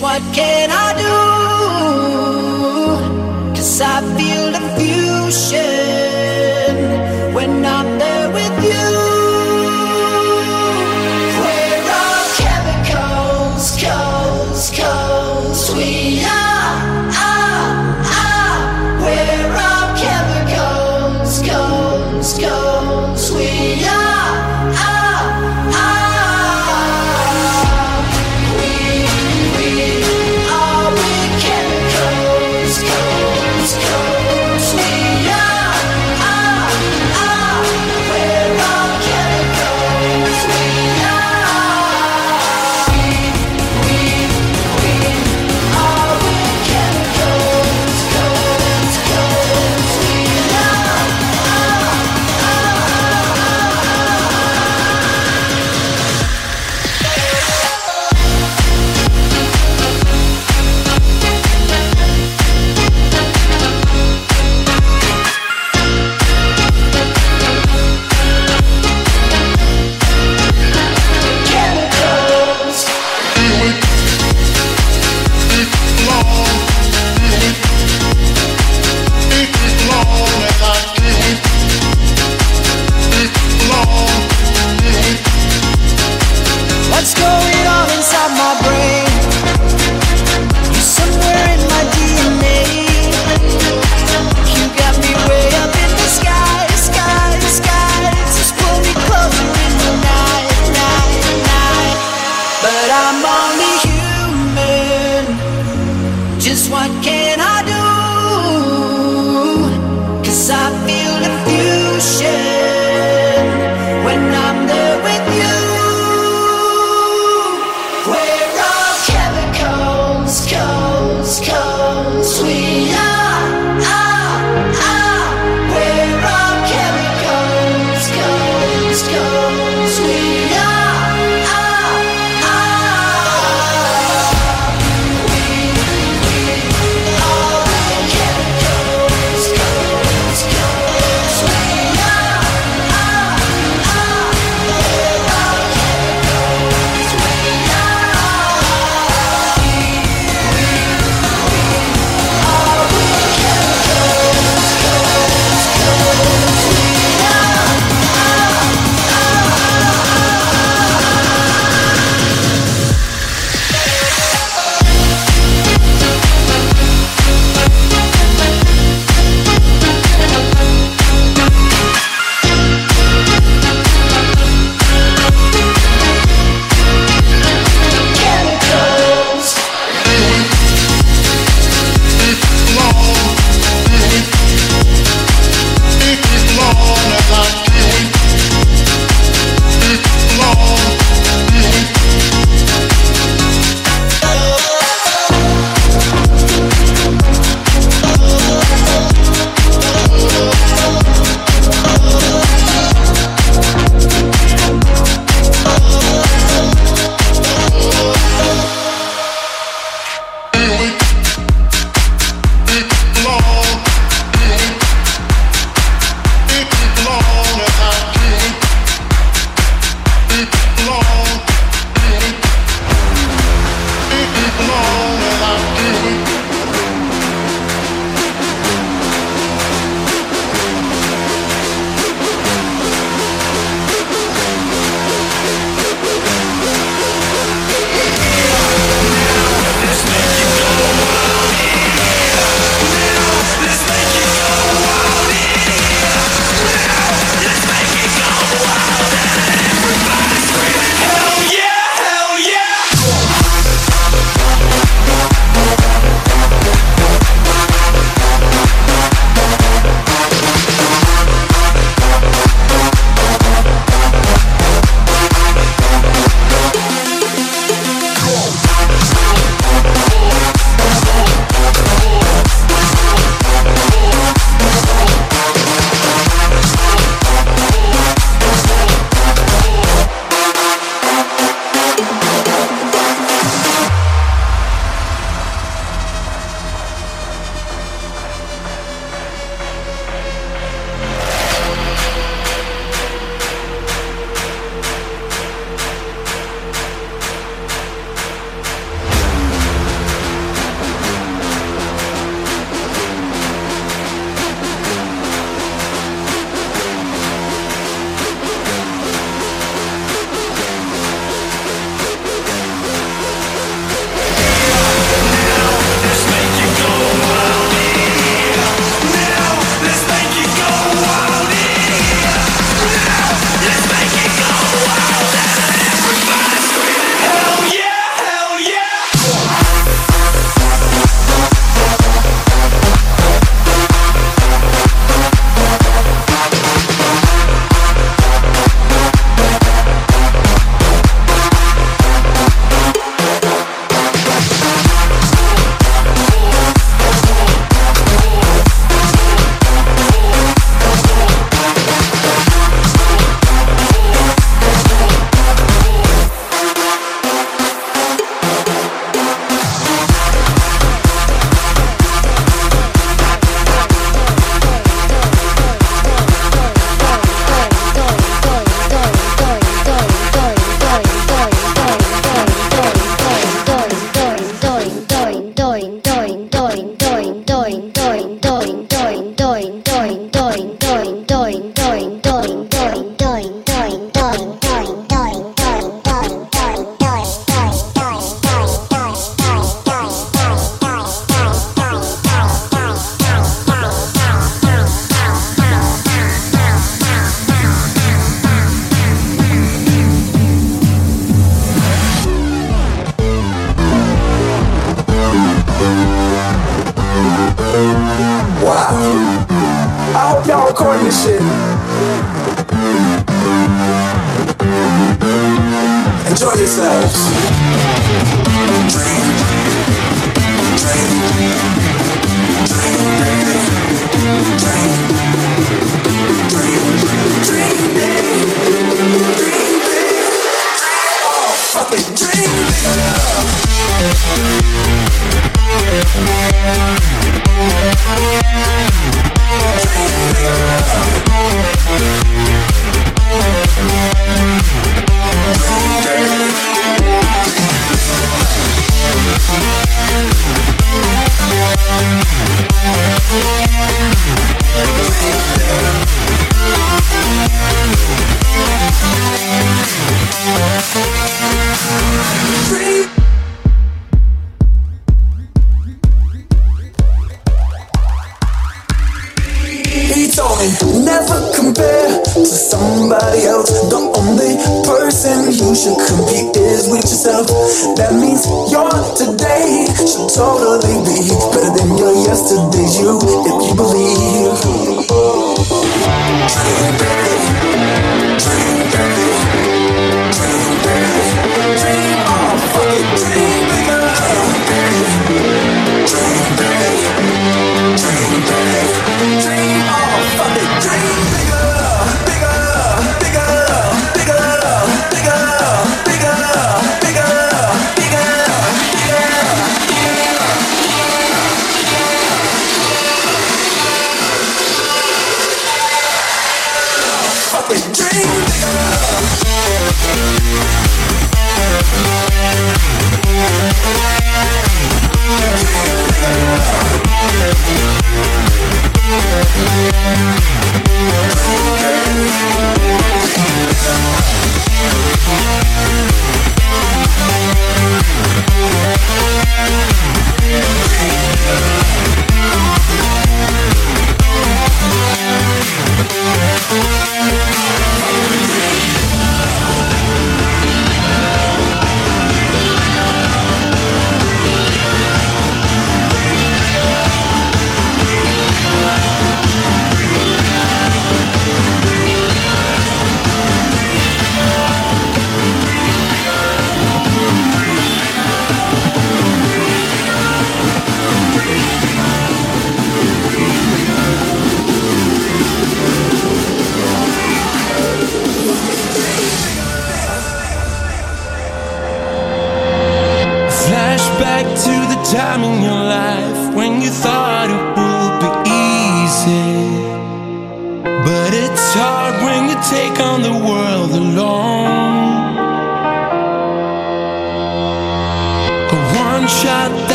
What can I do? Cause I feel the fusion. Just what can I do? Cause I feel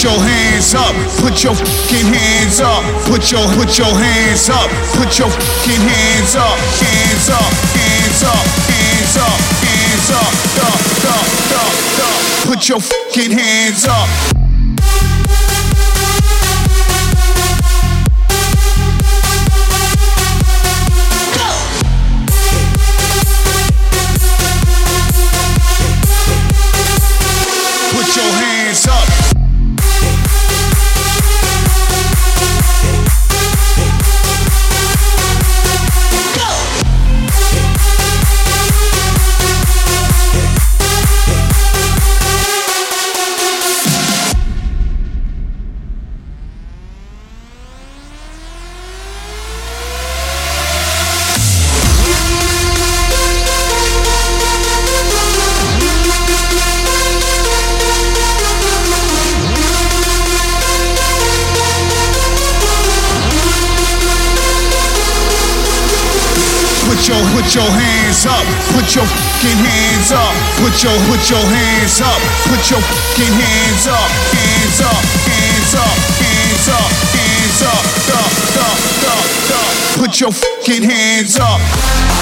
Put your hands up, put your fucking hands up, put your put your hands up, put your fucking hands up, hands up, hands up, hands up, hands up, up, up, up, up. Put your fucking hands up. Fucking hands up, put your put your hands up, put your fucking hands up, hands up, hands up, hands up, hands up, up, up, up, up. Put your fucking hands up.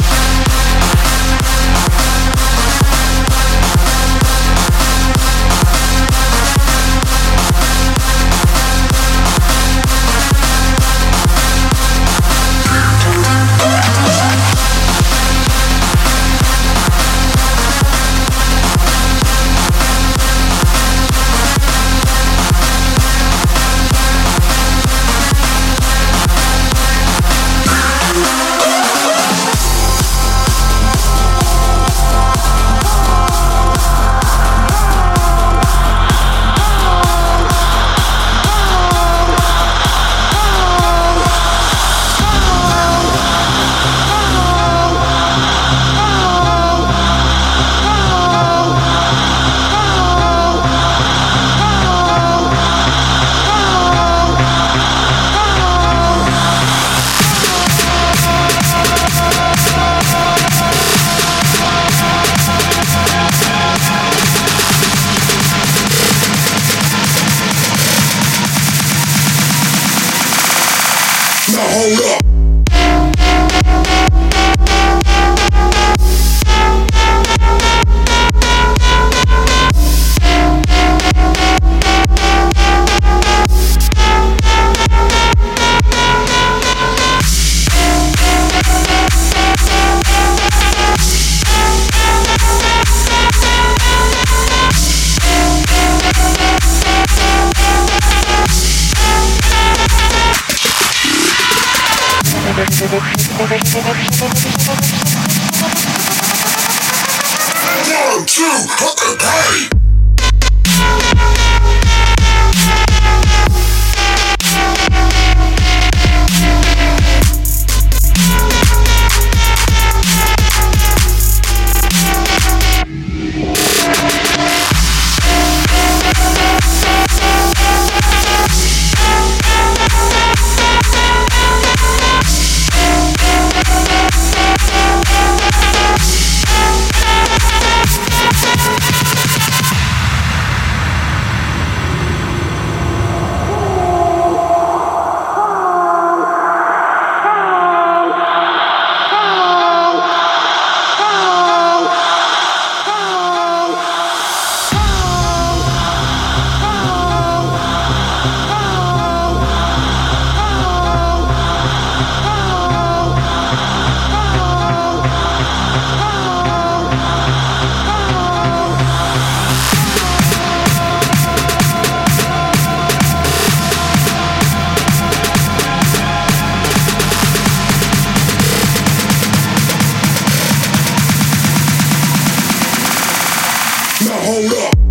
yeah. Now hold up.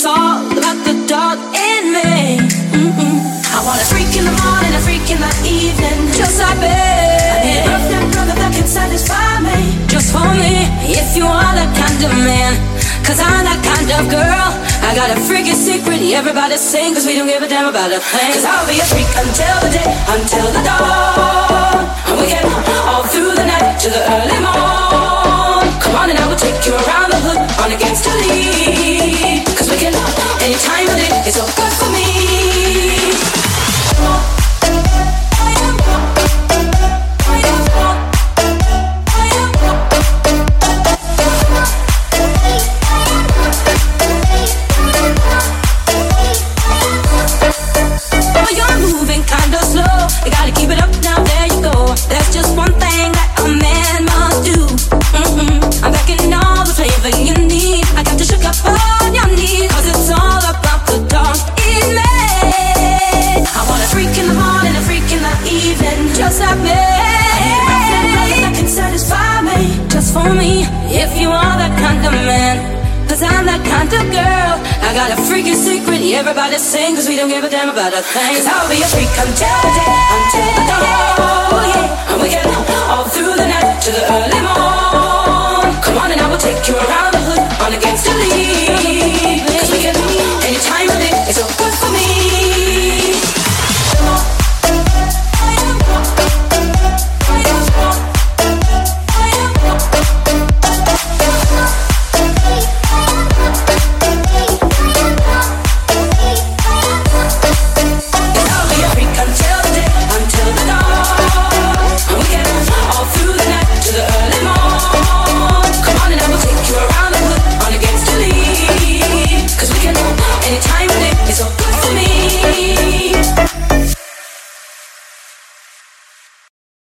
Everybody sing, cause I'm that kind of girl I got a freaking secret, everybody's saying Cause we don't give a damn about a thing. Cause I'll be a freak until the day, until the dawn. And we get all through the night to the early morn. Come on and I will take you around the hood on against the lead any time of day. It's all good for me. kind of man, cause I'm that kind of girl. I got a freaking secret, everybody sing, cause we don't give a damn about a thing. Cause I'll be a freak, I'm jazzy, I'm jazzy, oh yeah. And we get all through the night to the early morn. Come on and I will take you around the hood on against the lead. Cause we can